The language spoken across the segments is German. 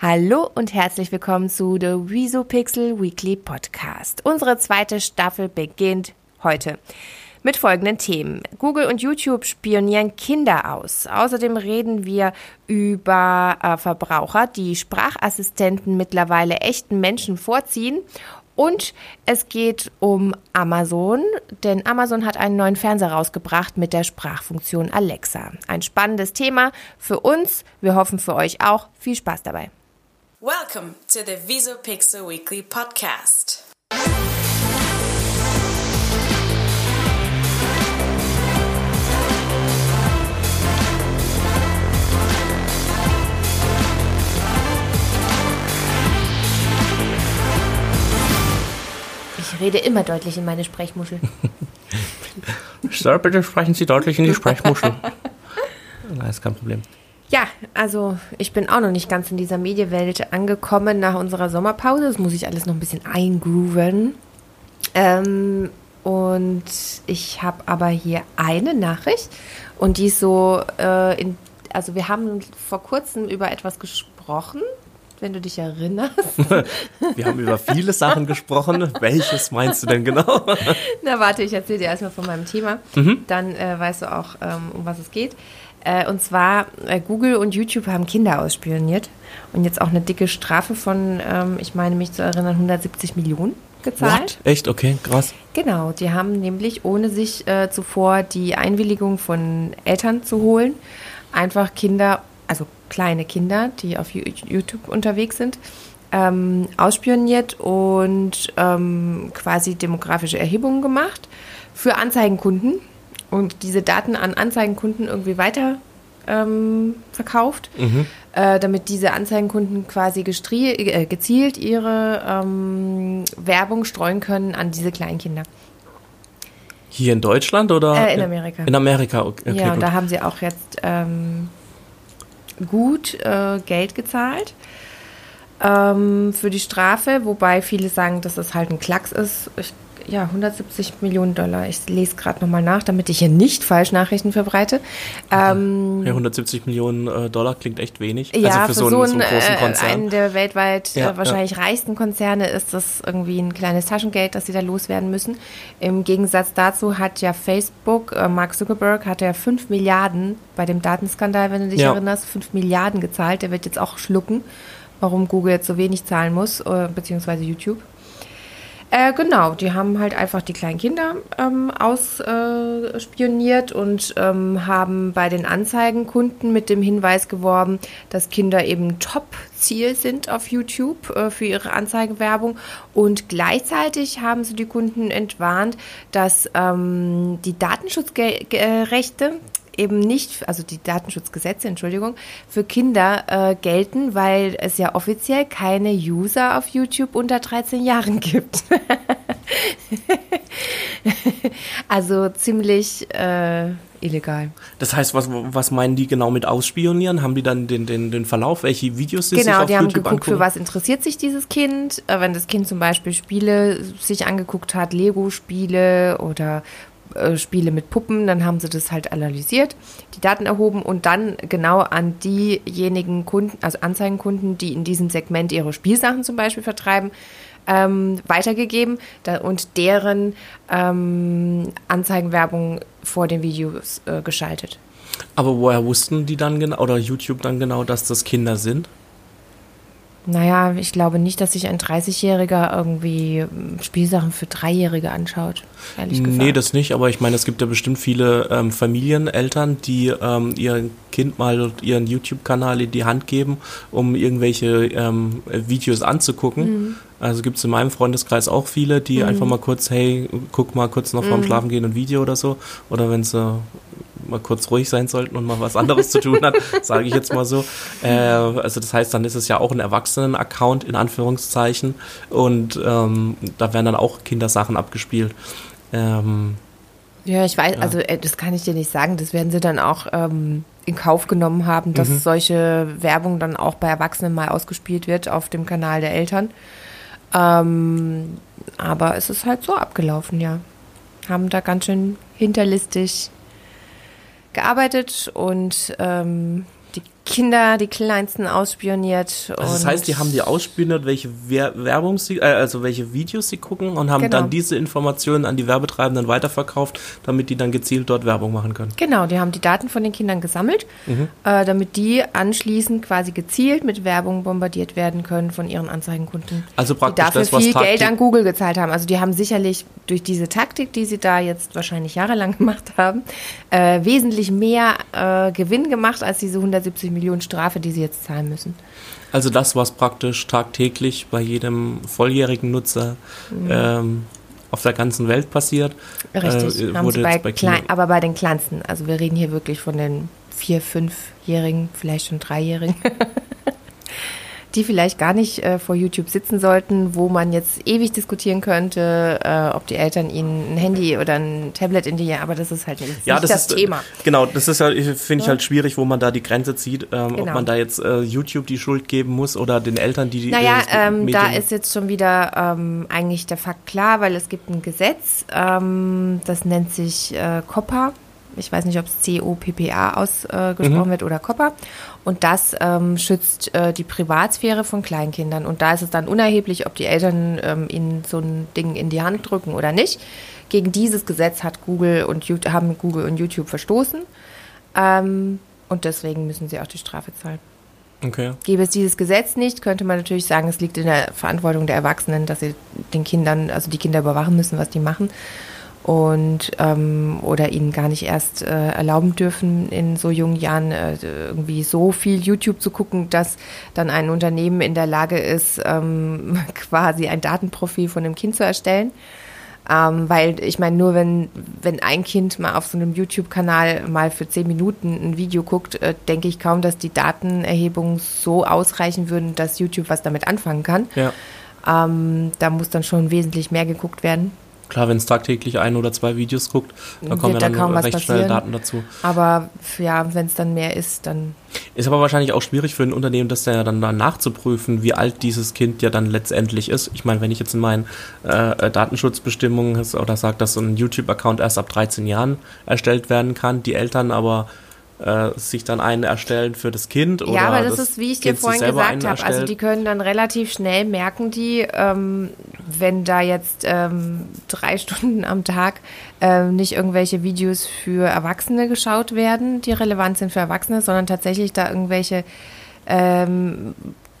Hallo und herzlich willkommen zu The Wieso Pixel Weekly Podcast. Unsere zweite Staffel beginnt heute mit folgenden Themen. Google und YouTube spionieren Kinder aus. Außerdem reden wir über äh, Verbraucher, die Sprachassistenten mittlerweile echten Menschen vorziehen. Und es geht um Amazon, denn Amazon hat einen neuen Fernseher rausgebracht mit der Sprachfunktion Alexa. Ein spannendes Thema für uns. Wir hoffen für euch auch. Viel Spaß dabei. Welcome to the Visopixel Weekly Podcast. Ich rede immer deutlich in meine Sprechmuschel. Sir, bitte sprechen Sie deutlich in die Sprechmuschel. Nein, ist kein Problem. Ja, also ich bin auch noch nicht ganz in dieser Medienwelt angekommen nach unserer Sommerpause. Das muss ich alles noch ein bisschen eingrooven. Ähm, und ich habe aber hier eine Nachricht und die ist so, äh, in, also wir haben vor kurzem über etwas gesprochen, wenn du dich erinnerst. Wir haben über viele Sachen gesprochen. Welches meinst du denn genau? Na warte, ich erzähle dir erstmal von meinem Thema. Mhm. Dann äh, weißt du auch, ähm, um was es geht. Äh, und zwar, äh, Google und YouTube haben Kinder ausspioniert und jetzt auch eine dicke Strafe von, ähm, ich meine mich zu erinnern, 170 Millionen gezahlt. What? Echt? Okay, krass. Genau, die haben nämlich, ohne sich äh, zuvor die Einwilligung von Eltern zu holen, einfach Kinder, also kleine Kinder, die auf YouTube unterwegs sind, ähm, ausspioniert und ähm, quasi demografische Erhebungen gemacht für Anzeigenkunden und diese Daten an Anzeigenkunden irgendwie weiter ähm, verkauft, mhm. äh, damit diese Anzeigenkunden quasi äh, gezielt ihre ähm, Werbung streuen können an diese Kleinkinder. Hier in Deutschland oder? Äh, in Amerika. In Amerika, okay. ja, und da haben sie auch jetzt ähm, gut äh, Geld gezahlt ähm, für die Strafe, wobei viele sagen, dass das halt ein Klacks ist. Ich ja, 170 Millionen Dollar. Ich lese gerade nochmal nach, damit ich hier nicht falsch Nachrichten verbreite. Ähm, ja, 170 Millionen äh, Dollar klingt echt wenig. Ja, also für, für so, einen, so, einen, großen äh, Konzern. einen der weltweit ja, äh, wahrscheinlich ja. reichsten Konzerne ist das irgendwie ein kleines Taschengeld, das sie da loswerden müssen. Im Gegensatz dazu hat ja Facebook, äh, Mark Zuckerberg, hat ja 5 Milliarden bei dem Datenskandal, wenn du dich ja. erinnerst, 5 Milliarden gezahlt. Der wird jetzt auch schlucken, warum Google jetzt so wenig zahlen muss, äh, beziehungsweise YouTube. Äh, genau, die haben halt einfach die kleinen Kinder ähm, ausspioniert äh, und ähm, haben bei den Anzeigenkunden mit dem Hinweis geworben, dass Kinder eben Top-Ziel sind auf YouTube äh, für ihre Anzeigenwerbung. Und gleichzeitig haben sie die Kunden entwarnt, dass ähm, die Datenschutzrechte eben nicht, also die Datenschutzgesetze, Entschuldigung, für Kinder äh, gelten, weil es ja offiziell keine User auf YouTube unter 13 Jahren gibt. also ziemlich äh, illegal. Das heißt, was, was meinen die genau mit ausspionieren? Haben die dann den, den, den Verlauf, welche Videos sie genau, sich auf die YouTube haben geguckt, angucken? für was interessiert sich dieses Kind. Äh, wenn das Kind zum Beispiel Spiele sich angeguckt hat, Lego-Spiele oder äh, Spiele mit Puppen, dann haben sie das halt analysiert, die Daten erhoben und dann genau an diejenigen Kunden, also Anzeigenkunden, die in diesem Segment ihre Spielsachen zum Beispiel vertreiben, ähm, weitergegeben da, und deren ähm, Anzeigenwerbung vor den Videos äh, geschaltet. Aber woher wussten die dann genau, oder YouTube dann genau, dass das Kinder sind? Naja, ich glaube nicht, dass sich ein 30-Jähriger irgendwie ähm, Spielsachen für Dreijährige anschaut, ehrlich gesagt. Nee, das nicht, aber ich meine, es gibt ja bestimmt viele ähm, Familieneltern, die ähm, ihr Kind mal ihren YouTube-Kanal in die Hand geben, um irgendwelche ähm, Videos anzugucken. Mhm. Also gibt es in meinem Freundeskreis auch viele, die mhm. einfach mal kurz, hey, guck mal kurz noch vorm mhm. Schlafen gehen ein Video oder so. Oder wenn sie mal kurz ruhig sein sollten und mal was anderes zu tun hat, sage ich jetzt mal so. Äh, also das heißt, dann ist es ja auch ein Erwachsenen-Account in Anführungszeichen und ähm, da werden dann auch Kindersachen abgespielt. Ähm, ja, ich weiß, ja. also äh, das kann ich dir nicht sagen. Das werden sie dann auch ähm, in Kauf genommen haben, dass mhm. solche Werbung dann auch bei Erwachsenen mal ausgespielt wird auf dem Kanal der Eltern. Ähm, aber es ist halt so abgelaufen, ja. Haben da ganz schön hinterlistig gearbeitet und ähm, Kinder, die Kleinsten ausspioniert. Also das heißt, die haben die ausspioniert, welche Werbung sie, äh, also welche Videos sie gucken und haben genau. dann diese Informationen an die Werbetreibenden weiterverkauft, damit die dann gezielt dort Werbung machen können. Genau, die haben die Daten von den Kindern gesammelt, mhm. äh, damit die anschließend quasi gezielt mit Werbung bombardiert werden können von ihren Anzeigenkunden. Also praktisch die dafür das, was viel Geld an Google gezahlt haben. Also die haben sicherlich durch diese Taktik, die sie da jetzt wahrscheinlich jahrelang gemacht haben, äh, wesentlich mehr äh, Gewinn gemacht als diese 170 Millionen Strafe, die sie jetzt zahlen müssen. Also das, was praktisch tagtäglich bei jedem volljährigen Nutzer mhm. ähm, auf der ganzen Welt passiert. Richtig, äh, sie bei, bei klein, aber bei den Kleinsten. Also wir reden hier wirklich von den vier, fünfjährigen, vielleicht schon dreijährigen. die vielleicht gar nicht äh, vor YouTube sitzen sollten, wo man jetzt ewig diskutieren könnte, äh, ob die Eltern ihnen ein Handy oder ein Tablet in die, aber das ist halt nicht, ja, das, das ist, äh, Thema. Genau, das ist ja, finde ich halt schwierig, wo man da die Grenze zieht, ähm, genau. ob man da jetzt äh, YouTube die Schuld geben muss oder den Eltern, die die Naja, ähm, da ist jetzt schon wieder ähm, eigentlich der Fakt klar, weil es gibt ein Gesetz, ähm, das nennt sich äh, COPPA ich weiß nicht, ob es C-O-P-P-A ausgesprochen mhm. wird oder COPPA. Und das ähm, schützt äh, die Privatsphäre von Kleinkindern. Und da ist es dann unerheblich, ob die Eltern ähm, ihnen so ein Ding in die Hand drücken oder nicht. Gegen dieses Gesetz hat Google und haben Google und YouTube verstoßen. Ähm, und deswegen müssen sie auch die Strafe zahlen. Okay. Gäbe es dieses Gesetz nicht, könnte man natürlich sagen, es liegt in der Verantwortung der Erwachsenen, dass sie den Kindern, also die Kinder überwachen müssen, was die machen und ähm, oder ihnen gar nicht erst äh, erlauben dürfen, in so jungen Jahren äh, irgendwie so viel YouTube zu gucken, dass dann ein Unternehmen in der Lage ist, ähm, quasi ein Datenprofil von dem Kind zu erstellen. Ähm, weil ich meine, nur wenn, wenn ein Kind mal auf so einem YouTube-Kanal mal für zehn Minuten ein Video guckt, äh, denke ich kaum, dass die Datenerhebungen so ausreichen würden, dass YouTube was damit anfangen kann. Ja. Ähm, da muss dann schon wesentlich mehr geguckt werden. Klar, wenn es tagtäglich ein oder zwei Videos guckt, da kommen ja dann da recht schnell Daten dazu. Aber ja, wenn es dann mehr ist, dann. Ist aber wahrscheinlich auch schwierig für ein Unternehmen, das ja dann, dann nachzuprüfen, wie alt dieses Kind ja dann letztendlich ist. Ich meine, wenn ich jetzt in meinen äh, äh Datenschutzbestimmungen oder sage, dass so ein YouTube-Account erst ab 13 Jahren erstellt werden kann, die Eltern aber äh, sich dann einen erstellen für das Kind. Oder ja, aber das, das ist, wie ich dir vorhin gesagt habe, also die können dann relativ schnell merken, die, ähm, wenn da jetzt ähm, drei Stunden am Tag ähm, nicht irgendwelche Videos für Erwachsene geschaut werden, die relevant sind für Erwachsene, sondern tatsächlich da irgendwelche ähm,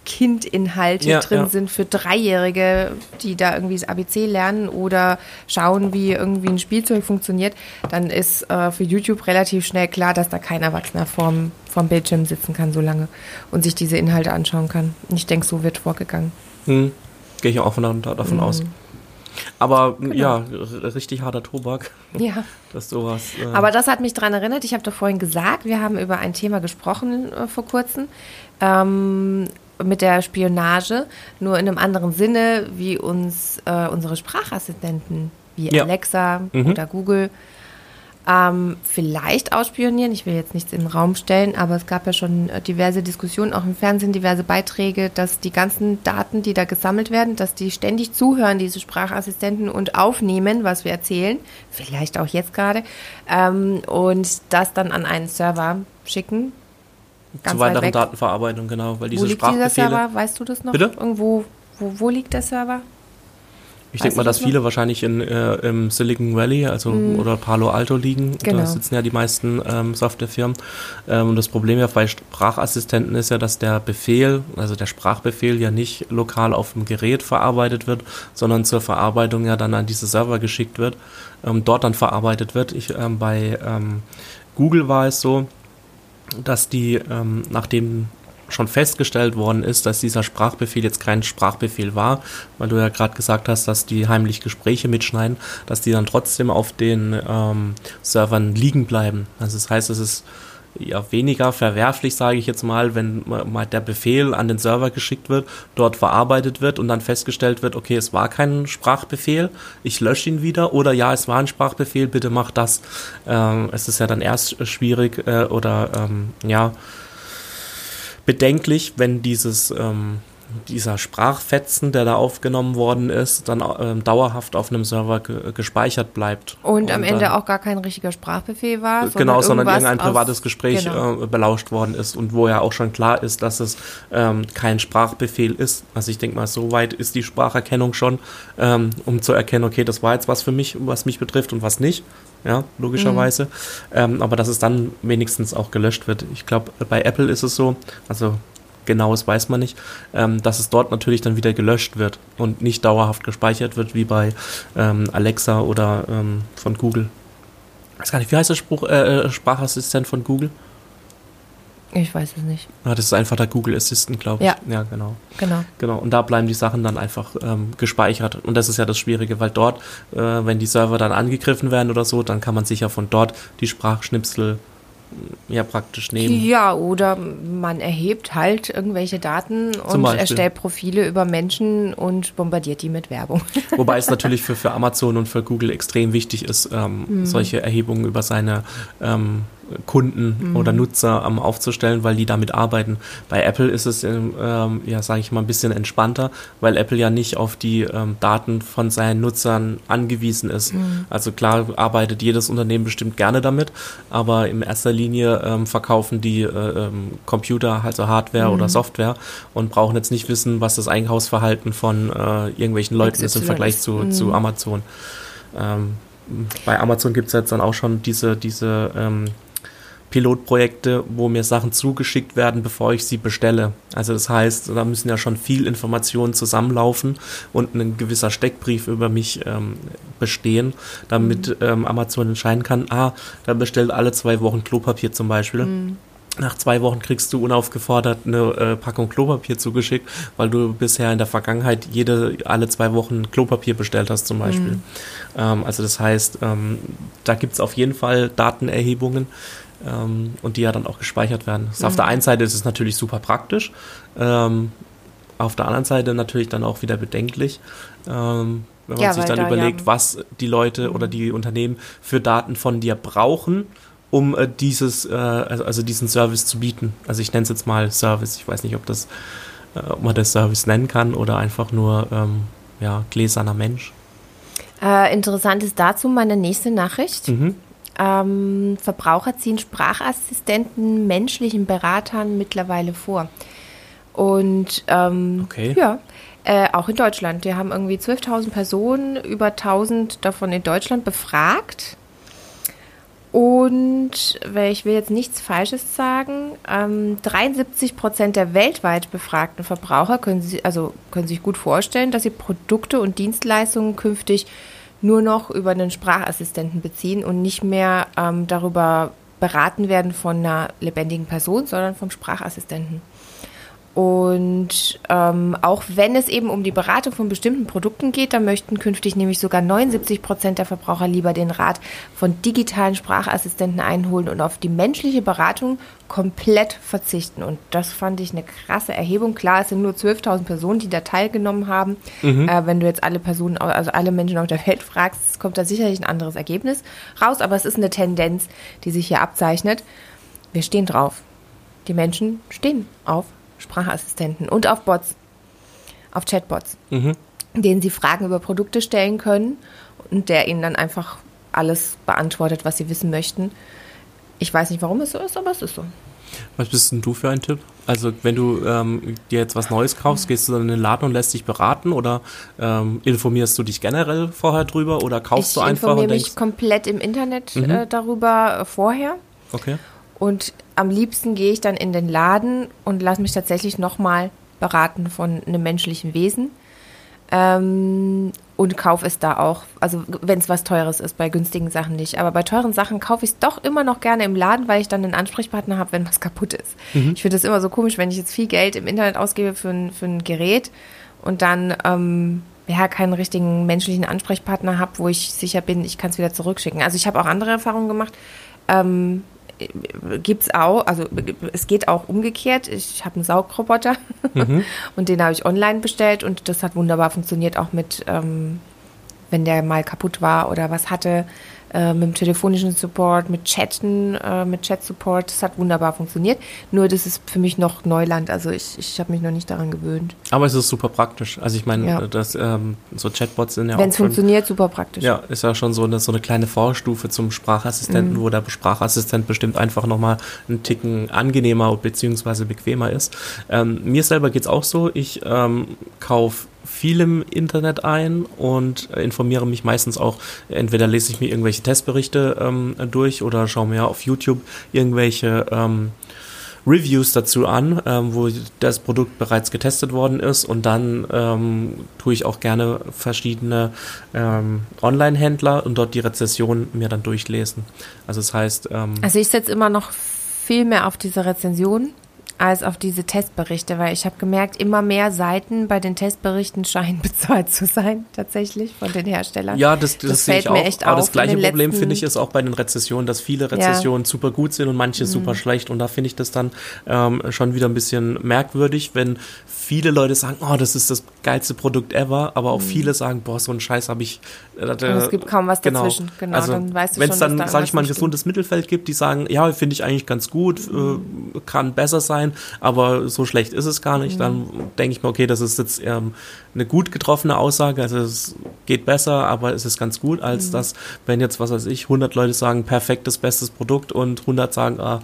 Kindinhalte ja, drin ja. sind für Dreijährige, die da irgendwie das ABC lernen oder schauen, wie irgendwie ein Spielzeug funktioniert, dann ist äh, für YouTube relativ schnell klar, dass da kein Erwachsener vorm, vorm Bildschirm sitzen kann so lange und sich diese Inhalte anschauen kann. Ich denke, so wird vorgegangen. Hm. Gehe ich auch von, davon mhm. aus. Aber genau. ja, richtig harter Tobak. Ja. Dass sowas. Äh Aber das hat mich daran erinnert, ich habe doch vorhin gesagt, wir haben über ein Thema gesprochen äh, vor kurzem. Ähm, mit der Spionage, nur in einem anderen Sinne, wie uns äh, unsere Sprachassistenten wie ja. Alexa mhm. oder Google ähm, vielleicht ausspionieren. Ich will jetzt nichts in den Raum stellen, aber es gab ja schon äh, diverse Diskussionen, auch im Fernsehen diverse Beiträge, dass die ganzen Daten, die da gesammelt werden, dass die ständig zuhören, diese Sprachassistenten und aufnehmen, was wir erzählen, vielleicht auch jetzt gerade, ähm, und das dann an einen Server schicken, Ganz Zur weiteren Datenverarbeitung, genau. Weil diese wo liegt dieser Server? Weißt du das noch? Bitte? Irgendwo, wo, wo liegt der Server? Ich denke mal, dass viele wahrscheinlich in, äh, im Silicon Valley, also mm. oder Palo Alto liegen. Genau. Da sitzen ja die meisten ähm, Softwarefirmen. Ähm, und das Problem ja bei Sprachassistenten ist ja, dass der Befehl, also der Sprachbefehl ja nicht lokal auf dem Gerät verarbeitet wird, sondern zur Verarbeitung ja dann an diese Server geschickt wird, ähm, dort dann verarbeitet wird. Ich, ähm, bei ähm, Google war es so, dass die, ähm, nachdem schon festgestellt worden ist, dass dieser Sprachbefehl jetzt kein Sprachbefehl war, weil du ja gerade gesagt hast, dass die heimlich Gespräche mitschneiden, dass die dann trotzdem auf den ähm, Servern liegen bleiben. Also das heißt, es ist ja weniger verwerflich, sage ich jetzt mal, wenn mal der Befehl an den Server geschickt wird, dort verarbeitet wird und dann festgestellt wird, okay, es war kein Sprachbefehl, ich lösche ihn wieder oder ja, es war ein Sprachbefehl, bitte mach das. Ähm, es ist ja dann erst schwierig äh, oder ähm, ja bedenklich, wenn dieses ähm, dieser Sprachfetzen, der da aufgenommen worden ist, dann ähm, dauerhaft auf einem Server ge gespeichert bleibt. Und, und am Ende dann, auch gar kein richtiger Sprachbefehl war. Sondern genau, sondern irgendein privates Gespräch genau. äh, belauscht worden ist und wo ja auch schon klar ist, dass es ähm, kein Sprachbefehl ist. Also ich denke mal, so weit ist die Spracherkennung schon, ähm, um zu erkennen, okay, das war jetzt was für mich, was mich betrifft und was nicht. Ja, logischerweise. Mhm. Ähm, aber dass es dann wenigstens auch gelöscht wird. Ich glaube, bei Apple ist es so, also genaues weiß man nicht, ähm, dass es dort natürlich dann wieder gelöscht wird und nicht dauerhaft gespeichert wird, wie bei ähm, Alexa oder ähm, von Google. Ich weiß gar nicht, wie heißt der Spruch, äh, äh, Sprachassistent von Google? Ich weiß es nicht. Ja, das ist einfach der Google Assistant, glaube ich. Ja. ja, genau. Genau. Genau. Und da bleiben die Sachen dann einfach ähm, gespeichert. Und das ist ja das Schwierige, weil dort, äh, wenn die Server dann angegriffen werden oder so, dann kann man sich ja von dort die Sprachschnipsel ja praktisch nehmen. Ja, oder man erhebt halt irgendwelche Daten und erstellt Profile über Menschen und bombardiert die mit Werbung. Wobei es natürlich für, für Amazon und für Google extrem wichtig ist, ähm, mhm. solche Erhebungen über seine ähm, Kunden mhm. oder Nutzer ähm, aufzustellen, weil die damit arbeiten. Bei Apple ist es, ähm, ja, sage ich mal, ein bisschen entspannter, weil Apple ja nicht auf die ähm, Daten von seinen Nutzern angewiesen ist. Mhm. Also klar arbeitet jedes Unternehmen bestimmt gerne damit, aber in erster Linie ähm, verkaufen die äh, ähm, Computer, also Hardware mhm. oder Software und brauchen jetzt nicht wissen, was das Einkaufsverhalten von äh, irgendwelchen Leuten ist im Vergleich zu, zu mhm. Amazon. Ähm, bei Amazon gibt es jetzt dann auch schon diese, diese ähm, Pilotprojekte, wo mir Sachen zugeschickt werden, bevor ich sie bestelle. Also das heißt, da müssen ja schon viel Informationen zusammenlaufen und ein gewisser Steckbrief über mich ähm, bestehen, damit mhm. ähm, Amazon entscheiden kann, ah, da bestellt alle zwei Wochen Klopapier zum Beispiel. Mhm. Nach zwei Wochen kriegst du unaufgefordert eine äh, Packung Klopapier zugeschickt, weil du bisher in der Vergangenheit jede alle zwei Wochen Klopapier bestellt hast zum Beispiel. Mhm. Ähm, also das heißt, ähm, da gibt es auf jeden Fall Datenerhebungen, ähm, und die ja dann auch gespeichert werden. Mhm. Auf der einen Seite ist es natürlich super praktisch, ähm, auf der anderen Seite natürlich dann auch wieder bedenklich, ähm, wenn man ja, sich dann da, überlegt, ja. was die Leute oder die Unternehmen für Daten von dir brauchen, um äh, dieses, äh, also, also, diesen Service zu bieten. Also ich nenne es jetzt mal Service. Ich weiß nicht, ob das, äh, ob man das Service nennen kann oder einfach nur ähm, ja, gläserner Mensch. Äh, interessant ist dazu meine nächste Nachricht. Mhm. Ähm, Verbraucher ziehen Sprachassistenten menschlichen Beratern mittlerweile vor. Und ähm, okay. ja, äh, auch in Deutschland. Wir haben irgendwie 12.000 Personen, über 1.000 davon in Deutschland befragt. Und ich will jetzt nichts Falsches sagen, ähm, 73 Prozent der weltweit befragten Verbraucher können, sie, also können sich gut vorstellen, dass sie Produkte und Dienstleistungen künftig nur noch über einen Sprachassistenten beziehen und nicht mehr ähm, darüber beraten werden von einer lebendigen Person, sondern vom Sprachassistenten. Und ähm, auch wenn es eben um die Beratung von bestimmten Produkten geht, da möchten künftig nämlich sogar 79 Prozent der Verbraucher lieber den Rat von digitalen Sprachassistenten einholen und auf die menschliche Beratung komplett verzichten. Und das fand ich eine krasse Erhebung. Klar, es sind nur 12.000 Personen, die da teilgenommen haben. Mhm. Äh, wenn du jetzt alle Personen, also alle Menschen auf der Welt fragst, kommt da sicherlich ein anderes Ergebnis raus. Aber es ist eine Tendenz, die sich hier abzeichnet. Wir stehen drauf. Die Menschen stehen auf Sprachassistenten und auf Bots, auf Chatbots, mhm. denen sie Fragen über Produkte stellen können und der ihnen dann einfach alles beantwortet, was sie wissen möchten. Ich weiß nicht, warum es so ist, aber es ist so. Was bist denn du für ein Tipp? Also wenn du ähm, dir jetzt was Neues kaufst, gehst du dann in den Laden und lässt dich beraten oder ähm, informierst du dich generell vorher drüber oder kaufst ich du einfach? Ich informiere mich komplett im Internet mhm. äh, darüber vorher. Okay. Und am liebsten gehe ich dann in den Laden und lasse mich tatsächlich nochmal beraten von einem menschlichen Wesen. Ähm, und kaufe es da auch. Also wenn es was Teures ist, bei günstigen Sachen nicht. Aber bei teuren Sachen kaufe ich es doch immer noch gerne im Laden, weil ich dann einen Ansprechpartner habe, wenn was kaputt ist. Mhm. Ich finde es immer so komisch, wenn ich jetzt viel Geld im Internet ausgebe für ein, für ein Gerät und dann ähm, ja keinen richtigen menschlichen Ansprechpartner habe, wo ich sicher bin, ich kann es wieder zurückschicken. Also ich habe auch andere Erfahrungen gemacht. Ähm, gibt es auch, also es geht auch umgekehrt. Ich habe einen Saugroboter mhm. und den habe ich online bestellt und das hat wunderbar funktioniert, auch mit ähm, wenn der mal kaputt war oder was hatte äh, mit dem telefonischen Support, mit Chatten, äh, mit Chat-Support. Das hat wunderbar funktioniert. Nur das ist für mich noch Neuland. Also ich, ich habe mich noch nicht daran gewöhnt. Aber es ist super praktisch. Also ich meine, ja. dass ähm, so Chatbots sind ja Wenn es funktioniert, super praktisch. Ja, ist ja schon so eine, so eine kleine Vorstufe zum Sprachassistenten, mhm. wo der Sprachassistent bestimmt einfach nochmal einen Ticken angenehmer bzw. bequemer ist. Ähm, mir selber geht es auch so. Ich ähm, kaufe viel im Internet ein und informiere mich meistens auch, entweder lese ich mir irgendwelche Testberichte ähm, durch oder schaue mir auf YouTube irgendwelche ähm, Reviews dazu an, ähm, wo das Produkt bereits getestet worden ist und dann ähm, tue ich auch gerne verschiedene ähm, Online-Händler und dort die Rezession mir dann durchlesen. Also das heißt. Ähm, also ich setze immer noch viel mehr auf diese Rezension als auf diese Testberichte, weil ich habe gemerkt, immer mehr Seiten bei den Testberichten scheinen bezahlt zu sein, tatsächlich von den Herstellern. Ja, das, das, das sehe ich auch. Echt Aber das gleiche Problem finde ich ist auch bei den Rezessionen, dass viele Rezessionen ja. super gut sind und manche mhm. super schlecht. Und da finde ich das dann ähm, schon wieder ein bisschen merkwürdig, wenn viele Leute sagen, oh, das ist das geilste Produkt ever, aber auch mhm. viele sagen, boah, so einen Scheiß habe ich. Äh, es gibt kaum was genau. dazwischen. Genau, also, dann weißt du Wenn es dann, da sage ich mal, ein gesundes Mittelfeld gibt, die sagen, ja, finde ich eigentlich ganz gut, mhm. äh, kann besser sein sein, aber so schlecht ist es gar nicht. Mhm. Dann denke ich mir, okay, das ist jetzt ähm, eine gut getroffene Aussage, also es geht besser, aber es ist ganz gut, als mhm. dass, wenn jetzt, was weiß ich, 100 Leute sagen, perfektes, bestes Produkt und 100 sagen, ah,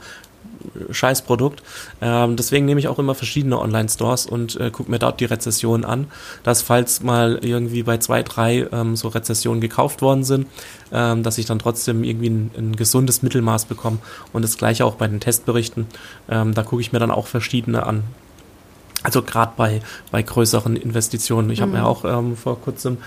Scheißprodukt. Ähm, deswegen nehme ich auch immer verschiedene Online-Stores und äh, gucke mir dort die Rezessionen an, dass falls mal irgendwie bei zwei, drei ähm, so Rezessionen gekauft worden sind, ähm, dass ich dann trotzdem irgendwie ein, ein, gesundes Mittelmaß bekomme. Und das gleiche auch bei den Testberichten. Ähm, da gucke ich mir dann auch verschiedene an. Also gerade bei, bei größeren Investitionen. Ich habe mhm. mir auch ähm, vor kurzem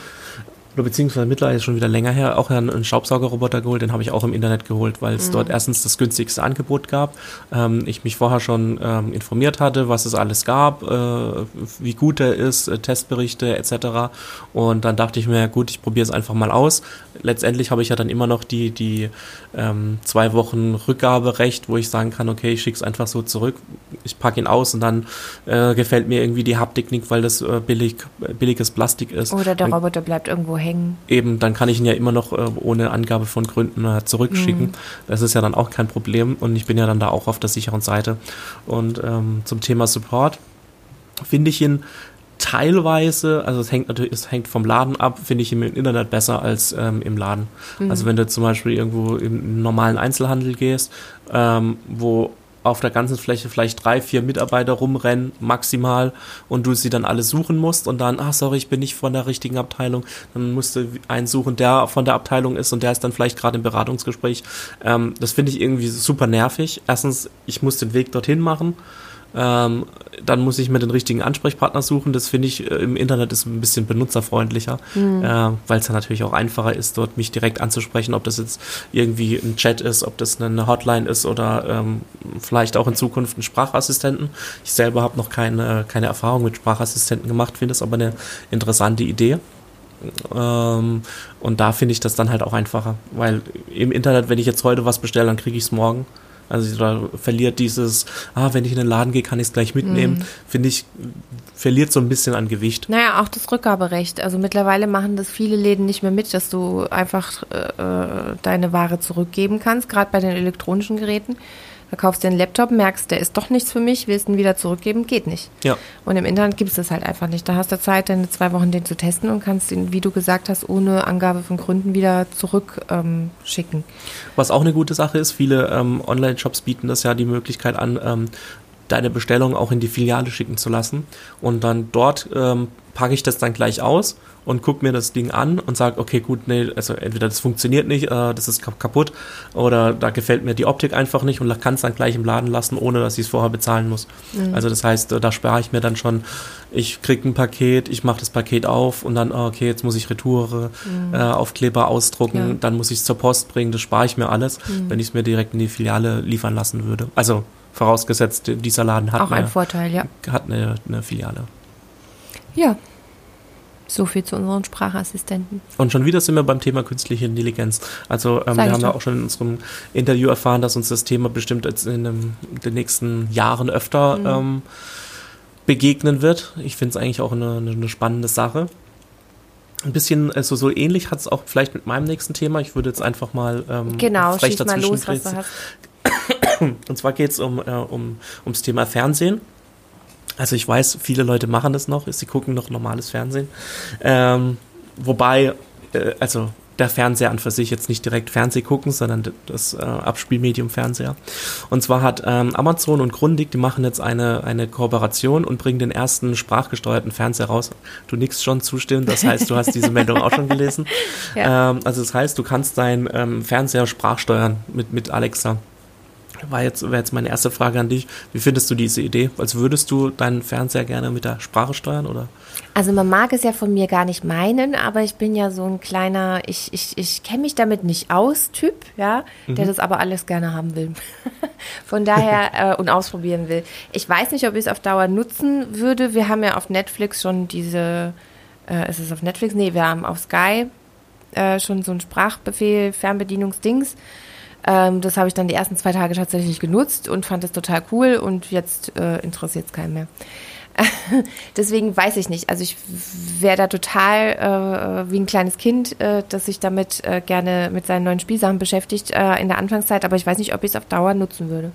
oder beziehungsweise mittlerweile schon wieder länger her, auch einen Staubsaugerroboter geholt, den habe ich auch im Internet geholt, weil es mhm. dort erstens das günstigste Angebot gab, ähm, ich mich vorher schon ähm, informiert hatte, was es alles gab, äh, wie gut er ist, äh, Testberichte etc. Und dann dachte ich mir, gut, ich probiere es einfach mal aus. Letztendlich habe ich ja dann immer noch die, die ähm, zwei Wochen Rückgaberecht, wo ich sagen kann, okay, ich schicke es einfach so zurück, ich packe ihn aus und dann äh, gefällt mir irgendwie die Haptik nicht, weil das äh, billig, billiges Plastik ist. Oder der Roboter bleibt irgendwo hängen hängen. Eben, dann kann ich ihn ja immer noch äh, ohne Angabe von Gründen äh, zurückschicken. Mhm. Das ist ja dann auch kein Problem und ich bin ja dann da auch auf der sicheren Seite. Und ähm, zum Thema Support finde ich ihn teilweise, also es hängt natürlich, es hängt vom Laden ab, finde ich im Internet besser als ähm, im Laden. Mhm. Also wenn du zum Beispiel irgendwo im normalen Einzelhandel gehst, ähm, wo auf der ganzen Fläche vielleicht drei, vier Mitarbeiter rumrennen, maximal, und du sie dann alle suchen musst und dann, ah, sorry, ich bin nicht von der richtigen Abteilung, dann musst du einen suchen, der von der Abteilung ist und der ist dann vielleicht gerade im Beratungsgespräch. Ähm, das finde ich irgendwie super nervig. Erstens, ich muss den Weg dorthin machen ähm, dann muss ich mir den richtigen Ansprechpartner suchen. Das finde ich äh, im Internet ist ein bisschen benutzerfreundlicher, mhm. äh, weil es dann natürlich auch einfacher ist, dort mich direkt anzusprechen, ob das jetzt irgendwie ein Chat ist, ob das eine Hotline ist oder ähm, vielleicht auch in Zukunft einen Sprachassistenten. Ich selber habe noch keine, keine Erfahrung mit Sprachassistenten gemacht, finde es aber eine interessante Idee. Ähm, und da finde ich das dann halt auch einfacher, weil im Internet, wenn ich jetzt heute was bestelle, dann kriege ich es morgen. Also da verliert dieses, ah, wenn ich in den Laden gehe, kann ich es gleich mitnehmen, mhm. finde ich, verliert so ein bisschen an Gewicht. Naja, auch das Rückgaberecht. Also mittlerweile machen das viele Läden nicht mehr mit, dass du einfach äh, deine Ware zurückgeben kannst, gerade bei den elektronischen Geräten. Da kaufst du einen Laptop, merkst, der ist doch nichts für mich, willst ihn wieder zurückgeben, geht nicht. Ja. Und im Internet gibt es das halt einfach nicht. Da hast du Zeit, deine zwei Wochen den zu testen und kannst ihn, wie du gesagt hast, ohne Angabe von Gründen wieder zurückschicken. Ähm, Was auch eine gute Sache ist, viele ähm, Online-Shops bieten das ja die Möglichkeit an, ähm, deine Bestellung auch in die Filiale schicken zu lassen. Und dann dort ähm, packe ich das dann gleich aus und gucke mir das Ding an und sage, okay, gut, nee, also entweder das funktioniert nicht, äh, das ist kaputt oder da gefällt mir die Optik einfach nicht und kann es dann gleich im Laden lassen, ohne dass ich es vorher bezahlen muss. Mhm. Also das heißt, äh, da spare ich mir dann schon, ich kriege ein Paket, ich mache das Paket auf und dann, ah, okay, jetzt muss ich Retoure, mhm. äh, Aufkleber ausdrucken, ja. dann muss ich es zur Post bringen, das spare ich mir alles, mhm. wenn ich es mir direkt in die Filiale liefern lassen würde. Also vorausgesetzt, dieser Laden hat, Auch eine, Vorteil, ja. hat eine, eine Filiale. Ja, so viel zu unseren Sprachassistenten. Und schon wieder sind wir beim Thema künstliche Intelligenz. Also ähm, wir haben ja auch schon in unserem Interview erfahren, dass uns das Thema bestimmt jetzt in, dem, in den nächsten Jahren öfter mhm. ähm, begegnen wird. Ich finde es eigentlich auch eine, eine, spannende Sache. ein bisschen, also so ähnlich hat es auch vielleicht mit meinem nächsten Thema. Ich würde jetzt einfach mal ähm, genau, schieß mal los, was du hast. Und zwar geht es um, äh, um, ums Thema Fernsehen. Also ich weiß, viele Leute machen das noch, sie gucken noch normales Fernsehen. Ähm, wobei, äh, also der Fernseher an für sich jetzt nicht direkt Fernseh gucken, sondern das äh, Abspielmedium Fernseher. Und zwar hat ähm, Amazon und Grundig, die machen jetzt eine, eine Kooperation und bringen den ersten sprachgesteuerten Fernseher raus. Du nix schon zustimmen, das heißt, du hast diese Meldung auch schon gelesen. Ja. Ähm, also das heißt, du kannst deinen ähm, Fernseher sprachsteuern mit, mit Alexa war jetzt, wäre jetzt meine erste Frage an dich. Wie findest du diese Idee? Als würdest du deinen Fernseher gerne mit der Sprache steuern, oder? Also man mag es ja von mir gar nicht meinen, aber ich bin ja so ein kleiner, ich, ich, ich kenne mich damit nicht aus, Typ, ja, der mhm. das aber alles gerne haben will. von daher äh, und ausprobieren will. Ich weiß nicht, ob ich es auf Dauer nutzen würde. Wir haben ja auf Netflix schon diese, äh, ist es auf Netflix? Nee, wir haben auf Sky äh, schon so ein Sprachbefehl, Fernbedienungsdings. Ähm, das habe ich dann die ersten zwei Tage tatsächlich genutzt und fand es total cool und jetzt äh, interessiert es keinen mehr. Deswegen weiß ich nicht. Also ich wäre da total äh, wie ein kleines Kind, äh, das sich damit äh, gerne mit seinen neuen Spielsachen beschäftigt äh, in der Anfangszeit, aber ich weiß nicht, ob ich es auf Dauer nutzen würde.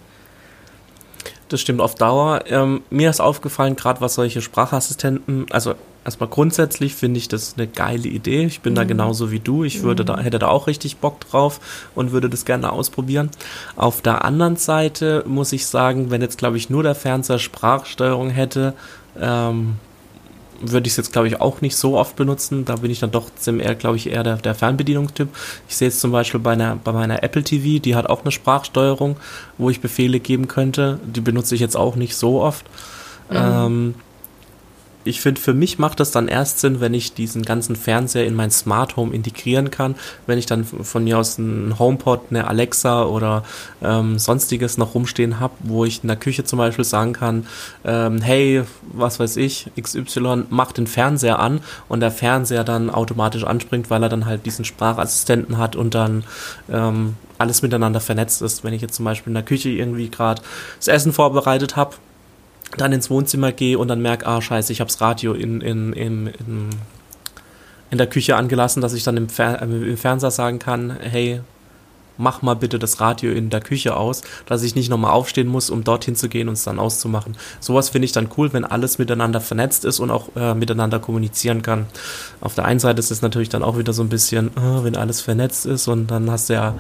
Das stimmt auf Dauer. Ähm, mir ist aufgefallen, gerade was solche Sprachassistenten, also erstmal grundsätzlich finde ich das eine geile Idee. Ich bin mhm. da genauso wie du. Ich würde da, mhm. hätte da auch richtig Bock drauf und würde das gerne ausprobieren. Auf der anderen Seite muss ich sagen, wenn jetzt, glaube ich, nur der Fernseher Sprachsteuerung hätte, ähm, würde ich es jetzt, glaube ich, auch nicht so oft benutzen. Da bin ich dann doch eher, glaube ich, eher der, der Fernbedienungstyp. Ich sehe es zum Beispiel bei, einer, bei meiner Apple TV, die hat auch eine Sprachsteuerung, wo ich Befehle geben könnte. Die benutze ich jetzt auch nicht so oft. Mhm. Ähm, ich finde, für mich macht das dann erst Sinn, wenn ich diesen ganzen Fernseher in mein Smart Home integrieren kann. Wenn ich dann von mir aus einen HomePod, eine Alexa oder ähm, sonstiges noch rumstehen habe, wo ich in der Küche zum Beispiel sagen kann, ähm, hey, was weiß ich, XY, mach den Fernseher an und der Fernseher dann automatisch anspringt, weil er dann halt diesen Sprachassistenten hat und dann ähm, alles miteinander vernetzt ist. Wenn ich jetzt zum Beispiel in der Küche irgendwie gerade das Essen vorbereitet habe, dann ins Wohnzimmer gehe und dann merke, ah scheiße, ich habe das Radio in, in, in, in, in der Küche angelassen, dass ich dann im, Fer äh, im Fernseher sagen kann, hey, mach mal bitte das Radio in der Küche aus, dass ich nicht nochmal aufstehen muss, um dorthin zu gehen und es dann auszumachen. Sowas finde ich dann cool, wenn alles miteinander vernetzt ist und auch äh, miteinander kommunizieren kann. Auf der einen Seite ist es natürlich dann auch wieder so ein bisschen, äh, wenn alles vernetzt ist und dann hast du ja,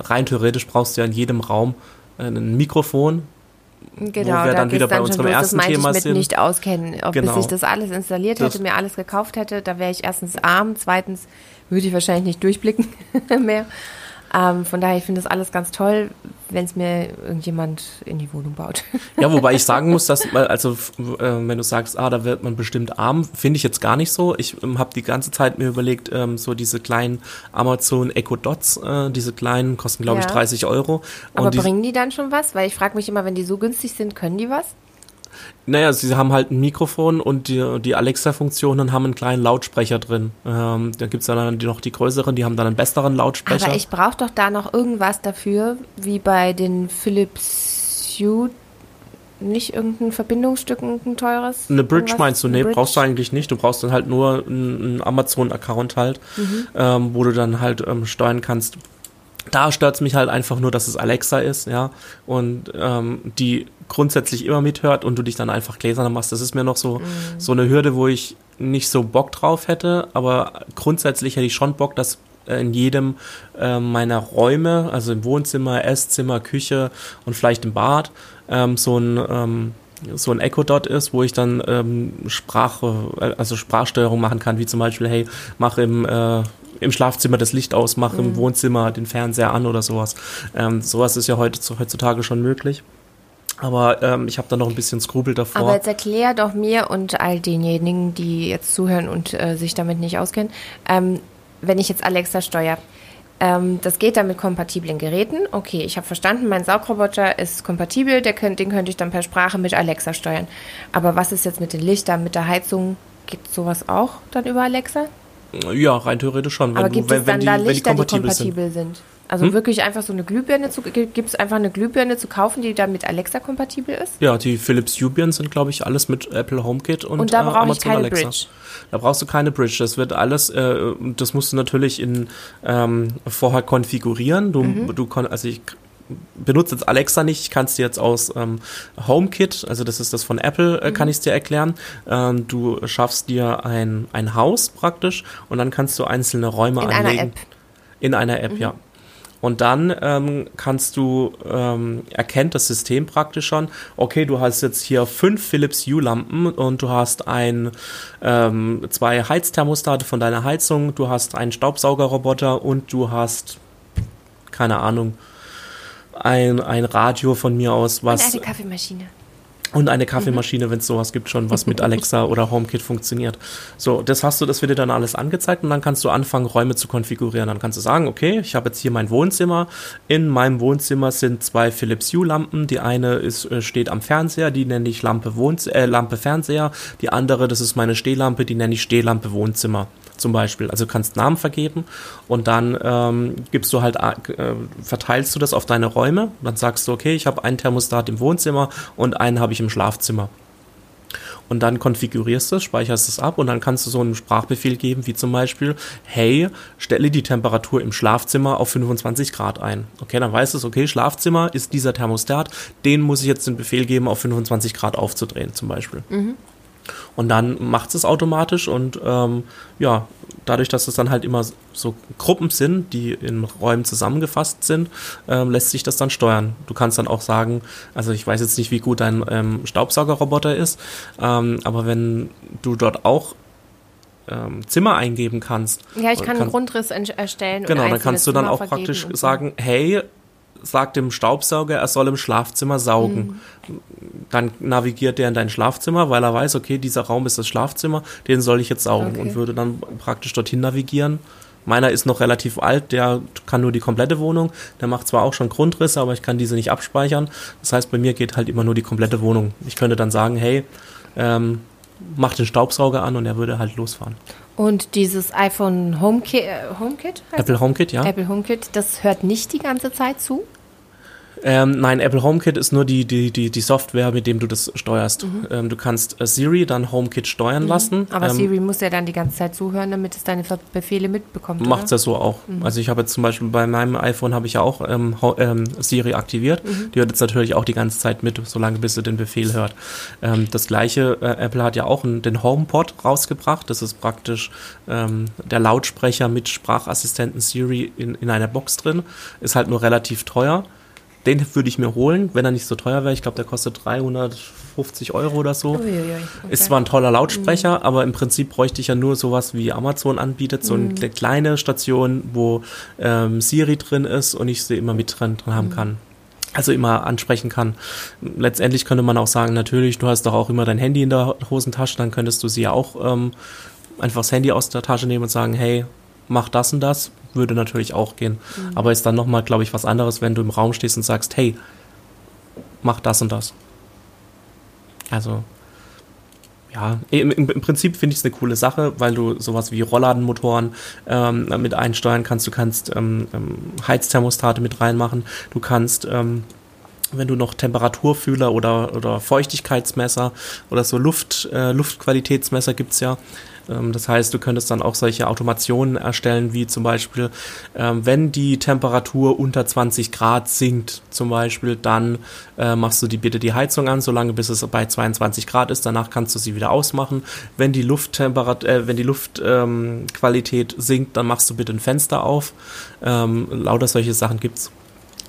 rein theoretisch brauchst du ja in jedem Raum ein Mikrofon, Genau, wo wir da dann wieder bei unserem los, ersten das Thema ich mit sind. nicht auskennen. Ob genau. bis ich das alles installiert hätte, das mir alles gekauft hätte, da wäre ich erstens arm, zweitens würde ich wahrscheinlich nicht durchblicken mehr. Ähm, von daher, ich finde das alles ganz toll, wenn es mir irgendjemand in die Wohnung baut. Ja, wobei ich sagen muss, dass, also äh, wenn du sagst, ah, da wird man bestimmt arm, finde ich jetzt gar nicht so. Ich ähm, habe die ganze Zeit mir überlegt, ähm, so diese kleinen Amazon Echo Dots, äh, diese kleinen, kosten glaube ja. ich 30 Euro. Aber bringen die dann schon was? Weil ich frage mich immer, wenn die so günstig sind, können die was? Naja, sie haben halt ein Mikrofon und die, die Alexa-Funktionen haben einen kleinen Lautsprecher drin. Ähm, da gibt es dann noch die größeren, die haben dann einen besseren Lautsprecher. Aber ich brauche doch da noch irgendwas dafür, wie bei den Philips Hue nicht irgendein Verbindungsstück, ein teures? Eine Bridge irgendwas? meinst du? Nee, brauchst du eigentlich nicht. Du brauchst dann halt nur einen Amazon-Account halt, mhm. ähm, wo du dann halt ähm, steuern kannst. Da stört es mich halt einfach nur, dass es Alexa ist, ja. Und ähm, die grundsätzlich immer mithört und du dich dann einfach gläserner machst. Das ist mir noch so, mhm. so eine Hürde, wo ich nicht so Bock drauf hätte, aber grundsätzlich hätte ich schon Bock, dass in jedem äh, meiner Räume, also im Wohnzimmer, Esszimmer, Küche und vielleicht im Bad, ähm, so ein ähm, so ein Echo Dot ist, wo ich dann ähm, Sprache, also Sprachsteuerung machen kann, wie zum Beispiel, hey, mach im äh, im Schlafzimmer das Licht aus, mach mhm. im Wohnzimmer den Fernseher an oder sowas. Ähm, sowas ist ja heute, heutzutage schon möglich. Aber ähm, ich habe da noch ein bisschen Skrupel davor. Aber jetzt erklär doch mir und all denjenigen, die jetzt zuhören und äh, sich damit nicht auskennen, ähm, wenn ich jetzt Alexa steuere, ähm, das geht dann mit kompatiblen Geräten. Okay, ich habe verstanden, mein Saugroboter ist kompatibel, der könnt, den könnte ich dann per Sprache mit Alexa steuern. Aber was ist jetzt mit den Lichtern, mit der Heizung? Gibt sowas auch dann über Alexa? Ja, rein theoretisch schon. Aber gibt du, wenn, es dann wenn die, da Lichter, die, kompatibel, die kompatibel sind? sind? Also hm? wirklich einfach so eine Glühbirne zu, gibt es einfach eine Glühbirne zu kaufen, die dann mit Alexa kompatibel ist? Ja, die Philips Hue-Birnen sind, glaube ich, alles mit Apple HomeKit und, und da äh, keine Alexa. Bridge. Da brauchst du keine Bridge. Das wird alles, äh, das musst du natürlich in ähm, vorher konfigurieren. Du, mhm. du also ich benutze jetzt Alexa nicht, ich kann es dir jetzt aus ähm, HomeKit, also das ist das von Apple, äh, kann mhm. ich es dir erklären. Ähm, du schaffst dir ein, ein Haus praktisch und dann kannst du einzelne Räume in anlegen. In einer App. In einer App, mhm. ja. Und dann ähm, kannst du, ähm, erkennt das System praktisch schon, okay, du hast jetzt hier fünf Philips Hue-Lampen und du hast ein, ähm, zwei Heizthermostate von deiner Heizung, du hast einen Staubsaugerroboter und du hast, keine Ahnung, ein, ein Radio von mir aus, was. Und eine Kaffeemaschine. Und eine Kaffeemaschine, mhm. wenn es sowas gibt, schon was mit Alexa oder HomeKit funktioniert. So, das hast du, das wird dir dann alles angezeigt und dann kannst du anfangen, Räume zu konfigurieren. Dann kannst du sagen, okay, ich habe jetzt hier mein Wohnzimmer. In meinem Wohnzimmer sind zwei Philips Hue-Lampen. Die eine ist, äh, steht am Fernseher, die nenne ich Lampe, Wohnz äh, Lampe Fernseher. Die andere, das ist meine Stehlampe, die nenne ich Stehlampe Wohnzimmer zum Beispiel. Also du kannst Namen vergeben und dann ähm, gibst du halt, äh, verteilst du das auf deine Räume. Dann sagst du, okay, ich habe einen Thermostat im Wohnzimmer und einen habe ich im Schlafzimmer. Und dann konfigurierst du es, speicherst es ab und dann kannst du so einen Sprachbefehl geben, wie zum Beispiel, hey, stelle die Temperatur im Schlafzimmer auf 25 Grad ein. Okay, dann weißt du, okay, Schlafzimmer ist dieser Thermostat, den muss ich jetzt den Befehl geben, auf 25 Grad aufzudrehen, zum Beispiel. Mhm. Und dann macht es automatisch und ähm, ja, dadurch, dass es dann halt immer so Gruppen sind, die in Räumen zusammengefasst sind, ähm, lässt sich das dann steuern. Du kannst dann auch sagen, also ich weiß jetzt nicht, wie gut dein ähm, Staubsaugerroboter ist, ähm, aber wenn du dort auch ähm, Zimmer eingeben kannst. Ja, ich kann, kann einen Grundriss erstellen. Genau, dann kannst du dann auch praktisch sagen, hey, sagt dem Staubsauger, er soll im Schlafzimmer saugen. Mhm. Dann navigiert er in dein Schlafzimmer, weil er weiß, okay, dieser Raum ist das Schlafzimmer, den soll ich jetzt saugen okay. und würde dann praktisch dorthin navigieren. Meiner ist noch relativ alt, der kann nur die komplette Wohnung. Der macht zwar auch schon Grundrisse, aber ich kann diese nicht abspeichern. Das heißt, bei mir geht halt immer nur die komplette Wohnung. Ich könnte dann sagen, hey, ähm, mach den Staubsauger an und er würde halt losfahren. Und dieses iPhone HomeKit, äh, HomeKit Apple HomeKit, ja. Apple HomeKit, das hört nicht die ganze Zeit zu? Ähm, nein, Apple HomeKit ist nur die, die, die, die Software, mit dem du das steuerst. Mhm. Ähm, du kannst äh, Siri dann HomeKit steuern mhm. lassen. Aber ähm, Siri muss ja dann die ganze Zeit zuhören, damit es deine Befehle mitbekommt. Macht es ja so auch. Mhm. Also ich habe jetzt zum Beispiel bei meinem iPhone habe ich ja auch ähm, ähm, Siri aktiviert. Mhm. Die hört jetzt natürlich auch die ganze Zeit mit, solange bis sie den Befehl hört. Ähm, das gleiche, äh, Apple hat ja auch einen, den HomePod rausgebracht. Das ist praktisch der Lautsprecher mit Sprachassistenten Siri in, in einer Box drin. Ist halt nur relativ teuer. Den würde ich mir holen, wenn er nicht so teuer wäre. Ich glaube, der kostet 350 Euro oder so. Uiuiui, okay. Ist zwar ein toller Lautsprecher, mhm. aber im Prinzip bräuchte ich ja nur sowas wie Amazon anbietet, so mhm. eine kleine Station, wo ähm, Siri drin ist und ich sie immer mit dran, dran haben mhm. kann also immer ansprechen kann. Letztendlich könnte man auch sagen, natürlich, du hast doch auch immer dein Handy in der Hosentasche, dann könntest du sie ja auch ähm, einfach das Handy aus der Tasche nehmen und sagen, hey, mach das und das, würde natürlich auch gehen. Mhm. Aber ist dann nochmal, glaube ich, was anderes, wenn du im Raum stehst und sagst, hey, mach das und das. Also, ja, im, im Prinzip finde ich es eine coole Sache, weil du sowas wie Rollladenmotoren ähm, mit einsteuern kannst. Du kannst ähm, ähm Heizthermostate mit reinmachen. Du kannst ähm, wenn du noch Temperaturfühler oder, oder Feuchtigkeitsmesser oder so Luft, äh, Luftqualitätsmesser gibt's ja, ähm, das heißt, du könntest dann auch solche Automationen erstellen, wie zum Beispiel, ähm, wenn die Temperatur unter 20 Grad sinkt, zum Beispiel, dann äh, machst du die bitte die Heizung an, solange bis es bei 22 Grad ist. Danach kannst du sie wieder ausmachen. Wenn die Lufttemperatur, äh, wenn die Luftqualität ähm, sinkt, dann machst du bitte ein Fenster auf. Ähm, lauter solche Sachen gibt's.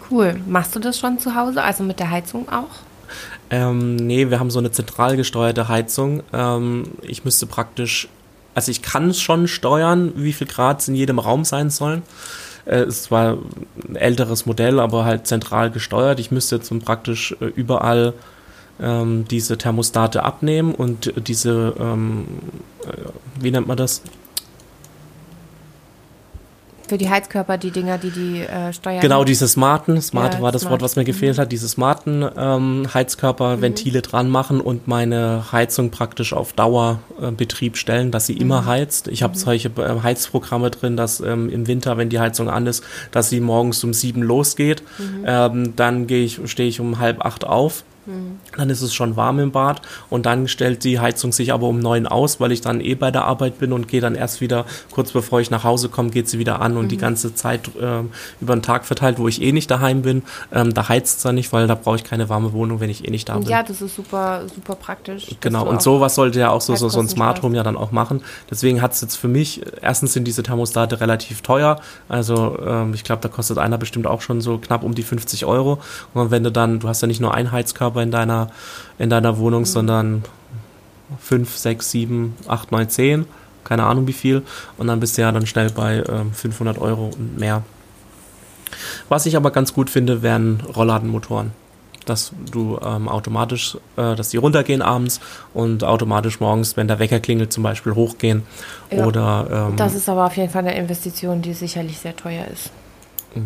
Cool. Machst du das schon zu Hause, also mit der Heizung auch? Ähm, nee, wir haben so eine zentral gesteuerte Heizung. Ähm, ich müsste praktisch also ich kann es schon steuern, wie viel Grad es in jedem Raum sein sollen. Äh, es war ein älteres Modell, aber halt zentral gesteuert. Ich müsste jetzt praktisch äh, überall ähm, diese Thermostate abnehmen und diese, ähm, äh, wie nennt man das? Für die Heizkörper, die Dinger, die die äh, steuern. Genau, diese smarten, smart ja, war das smart. Wort, was mir gefehlt mhm. hat, diese smarten ähm, Heizkörperventile mhm. dran machen und meine Heizung praktisch auf Dauerbetrieb äh, stellen, dass sie mhm. immer heizt. Ich habe mhm. solche äh, Heizprogramme drin, dass ähm, im Winter, wenn die Heizung an ist, dass sie morgens um sieben losgeht. Mhm. Ähm, dann gehe ich, stehe ich um halb acht auf dann ist es schon warm im Bad und dann stellt die Heizung sich aber um neun aus, weil ich dann eh bei der Arbeit bin und gehe dann erst wieder, kurz bevor ich nach Hause komme, geht sie wieder an und mhm. die ganze Zeit äh, über den Tag verteilt, wo ich eh nicht daheim bin, ähm, da heizt es dann nicht, weil da brauche ich keine warme Wohnung, wenn ich eh nicht da bin. Ja, das ist super, super praktisch. Genau, und sowas sollte ja auch so, so, so ein Smart Home ja dann auch machen. Deswegen hat es jetzt für mich, erstens sind diese Thermostate relativ teuer, also ähm, ich glaube, da kostet einer bestimmt auch schon so knapp um die 50 Euro und wenn du dann, du hast ja nicht nur einen Heizkörper, Körper in deiner, in deiner Wohnung, mhm. sondern 5, 6, 7, 8, 9, 10, keine Ahnung wie viel. Und dann bist du ja dann schnell bei äh, 500 Euro und mehr. Was ich aber ganz gut finde, wären Rollladenmotoren. Dass du ähm, automatisch, äh, dass die runtergehen abends und automatisch morgens, wenn der Wecker klingelt, zum Beispiel hochgehen. Ja, oder, ähm, das ist aber auf jeden Fall eine Investition, die sicherlich sehr teuer ist.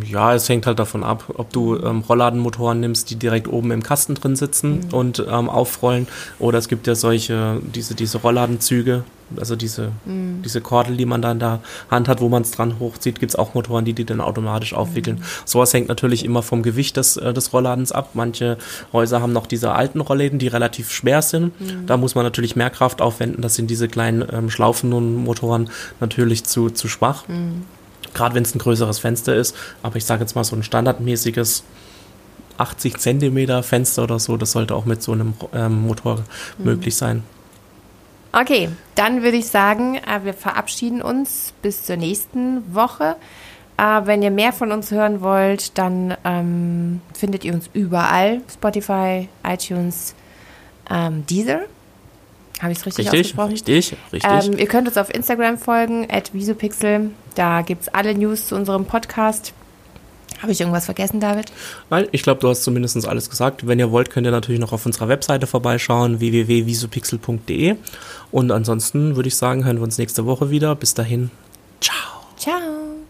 Ja, es hängt halt davon ab, ob du ähm, Rollladenmotoren nimmst, die direkt oben im Kasten drin sitzen mhm. und ähm, aufrollen. Oder es gibt ja solche, diese, diese Rollladenzüge, also diese, mhm. diese Kordel, die man da in der Hand hat, wo man es dran hochzieht, gibt es auch Motoren, die die dann automatisch aufwickeln. Mhm. Sowas hängt natürlich immer vom Gewicht des, äh, des Rollladens ab. Manche Häuser haben noch diese alten Rollläden, die relativ schwer sind. Mhm. Da muss man natürlich mehr Kraft aufwenden. Das sind diese kleinen ähm, schlaufenden Motoren natürlich zu, zu schwach. Mhm gerade wenn es ein größeres Fenster ist. Aber ich sage jetzt mal so ein standardmäßiges 80 Zentimeter Fenster oder so, das sollte auch mit so einem ähm, Motor mhm. möglich sein. Okay, dann würde ich sagen, äh, wir verabschieden uns bis zur nächsten Woche. Äh, wenn ihr mehr von uns hören wollt, dann ähm, findet ihr uns überall: Spotify, iTunes, ähm, Deezer. Habe ich es richtig, richtig ausgesprochen? Richtig, richtig. Ähm, ihr könnt uns auf Instagram folgen, at Visupixel. Da gibt es alle News zu unserem Podcast. Habe ich irgendwas vergessen, David? Nein, ich glaube, du hast zumindest alles gesagt. Wenn ihr wollt, könnt ihr natürlich noch auf unserer Webseite vorbeischauen, www.visupixel.de. Und ansonsten würde ich sagen, hören wir uns nächste Woche wieder. Bis dahin, ciao. Ciao.